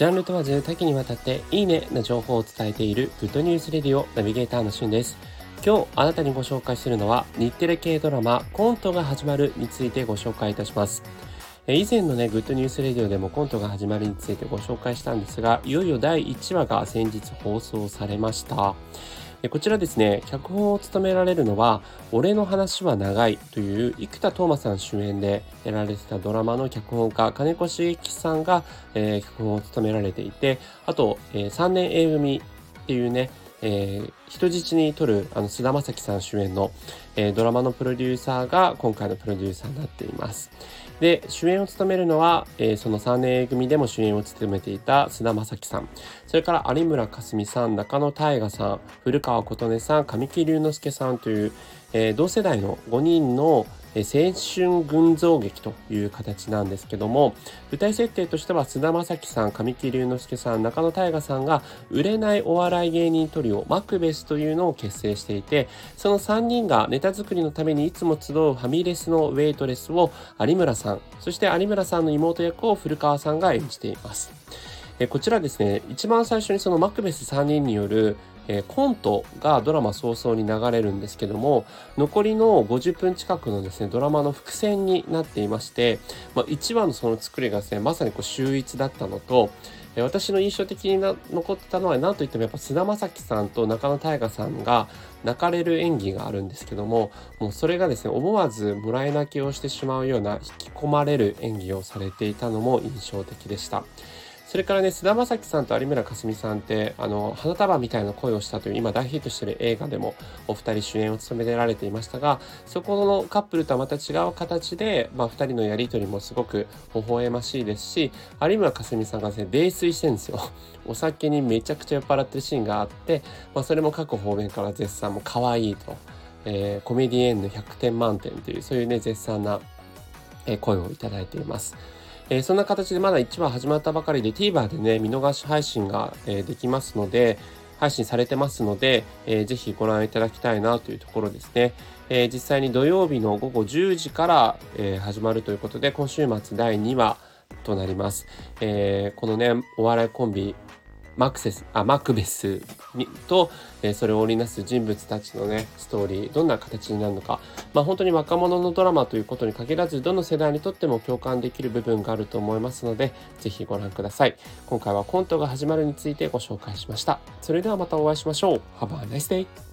ジャンル問わず多岐にわたっていいねな情報を伝えている Good News Radio ナビゲーターのしゅんです。今日あなたにご紹介するのは日テレ系ドラマコントが始まるについてご紹介いたします。以前のね、 Good News Radio でもコントが始まるについてご紹介したんですが、いよいよ第1話が先日放送されました。こちらですね、脚本を務められるのは、俺の話は長いという生田斗真さん主演でやられてたドラマの脚本家、金子茂樹さんが、えー、脚本を務められていて、あと、えー、3年 A 組っていうね、えー、人質に撮るあの菅田将暉さん主演の、えー、ドラマのプロデューサーが今回のプロデューサーになっています。で、主演を務めるのは、えー、その3年組でも主演を務めていた菅田将暉さん、それから有村架純さん、中野大河さん、古川琴音さん、神木隆之介さんという、えー、同世代の5人の青春群像劇という形なんですけども舞台設定としては菅田将暉さん神木隆之介さん中野大河さんが売れないお笑い芸人トリオマクベスというのを結成していてその3人がネタ作りのためにいつも集うファミレスのウェイトレスを有村さんそして有村さんの妹役を古川さんが演じています。こちらですね一番最初にそのマクベス3人によるえー、コントがドラマ早々に流れるんですけども残りの50分近くのですねドラマの伏線になっていまして、まあ、1話のその作りがですねまさにこう秀逸だったのと私の印象的にな残ってたのは何といってもやっぱ菅田将暉さんと中野大河さんが泣かれる演技があるんですけどももうそれがですね思わずもらい泣きをしてしまうような引き込まれる演技をされていたのも印象的でした。それからね、菅田将暉さんと有村架純さんって、あの、花束みたいな声をしたという今大ヒットしてる映画でもお二人主演を務められていましたが、そこのカップルとはまた違う形で、まあ二人のやりとりもすごく微笑ましいですし、有村架純さんがですね、泥酔してるんですよ。お酒にめちゃくちゃ酔っ払ってるシーンがあって、まあそれも各方面から絶賛も可愛いと、えー、コメディエンヌ100点満点という、そういうね、絶賛な声をいただいています。えー、そんな形でまだ1話始まったばかりで TVer でね、見逃し配信が、えー、できますので、配信されてますので、えー、ぜひご覧いただきたいなというところですね。えー、実際に土曜日の午後10時から、えー、始まるということで、今週末第2話となります。えー、このね、お笑いコンビ、マクセス、あ、マクベスにと、えー、それを織りなす人物たちのね、ストーリー、どんな形になるのか、まあ本当に若者のドラマということに限らず、どの世代にとっても共感できる部分があると思いますので、是非ご覧ください。今回はコントが始まるについてご紹介しました。それではまたお会いしましょう。Have a nice day!